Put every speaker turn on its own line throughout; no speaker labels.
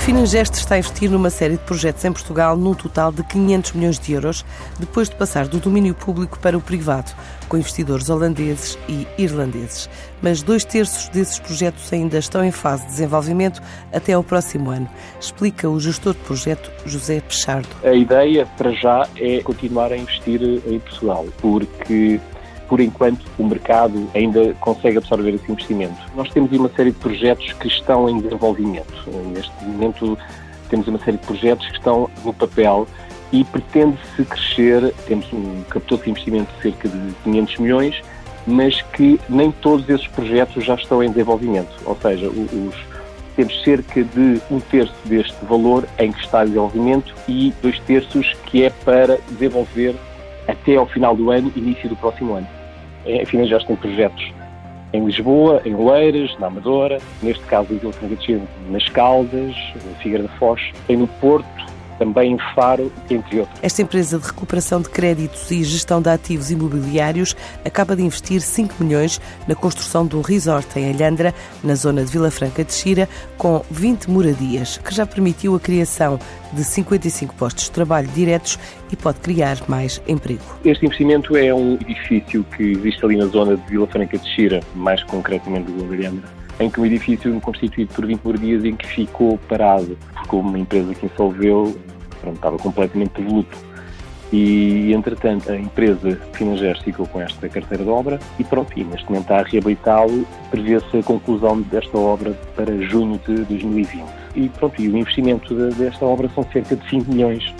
Finangeste está a investir numa série de projetos em Portugal num total de 500 milhões de euros, depois de passar do domínio público para o privado, com investidores holandeses e irlandeses. Mas dois terços desses projetos ainda estão em fase de desenvolvimento até ao próximo ano. Explica o gestor de projeto, José Pechardo.
A ideia, para já, é continuar a investir em Portugal, porque por enquanto, o mercado ainda consegue absorver esse investimento. Nós temos uma série de projetos que estão em desenvolvimento. Neste momento, temos uma série de projetos que estão no papel e pretende-se crescer. Temos um captou de investimento de cerca de 500 milhões, mas que nem todos esses projetos já estão em desenvolvimento. Ou seja, os, temos cerca de um terço deste valor em que está em desenvolvimento e dois terços que é para desenvolver até ao final do ano, início do próximo ano. Enfim, já tem projetos em Lisboa, em Oeiras, na Amadora, neste caso em Vila Franca nas Caldas, Figueira da Foz, tem no Porto, também em Faro, entre outros.
Esta empresa de recuperação de créditos e gestão de ativos imobiliários acaba de investir 5 milhões na construção de um resort em Alhandra, na zona de Vila Franca de Xira, com 20 moradias, que já permitiu a criação de 55 postos de trabalho diretos e pode criar mais emprego.
Este investimento é um edifício que existe ali na zona de Vila Franca de Xira, mais concretamente do Alhandra em que um edifício constituído por 20 moradias em que ficou parado, porque uma empresa que insolveu, pronto, estava completamente devoluto. E, entretanto, a empresa Finanger ficou com esta carteira de obra e pronto, e neste momento está a reabilitá-lo, prevê-se a conclusão desta obra para junho de 2020. E pronto, e o investimento desta obra são cerca de 5 milhões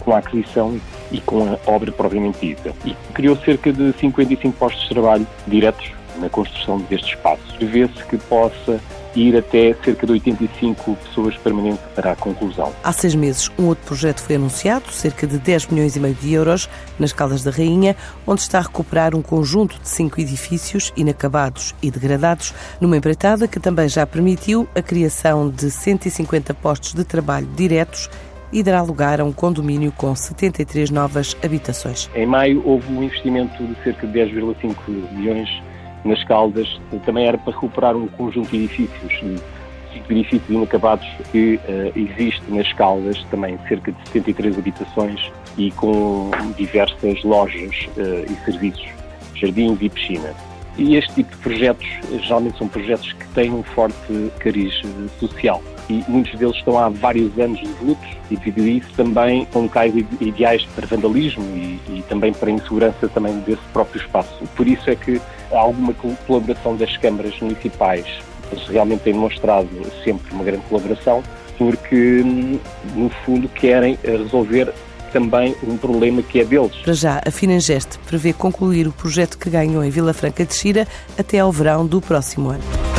com a aquisição e com a obra propriamente dita. E criou cerca de 55 postos de trabalho diretos na construção deste espaço. Prevê-se que possa ir até cerca de 85 pessoas permanentes para a conclusão.
Há seis meses, um outro projeto foi anunciado, cerca de 10 milhões e meio de euros, nas Caldas da Rainha, onde está a recuperar um conjunto de cinco edifícios inacabados e degradados, numa empreitada que também já permitiu a criação de 150 postos de trabalho diretos e dará lugar a um condomínio com 73 novas habitações.
Em maio houve um investimento de cerca de 10,5 milhões nas Caldas, também era para recuperar um conjunto de edifícios, cinco edifícios inacabados que uh, existe nas Caldas, também cerca de 73 habitações e com diversas lojas uh, e serviços, jardins e piscina. E este tipo de projetos geralmente são projetos que têm um forte cariz eh, social e muitos deles estão há vários anos devolutos e devido a isso também são locais ideais para vandalismo e, e, também para insegurança também desse próprio espaço. Por isso é que há alguma colaboração das câmaras municipais, eles realmente têm demonstrado sempre uma grande colaboração, porque no fundo querem resolver também um problema que é deles.
Para já, a Finangeste prevê concluir o projeto que ganhou em Vila Franca de Xira até ao verão do próximo ano.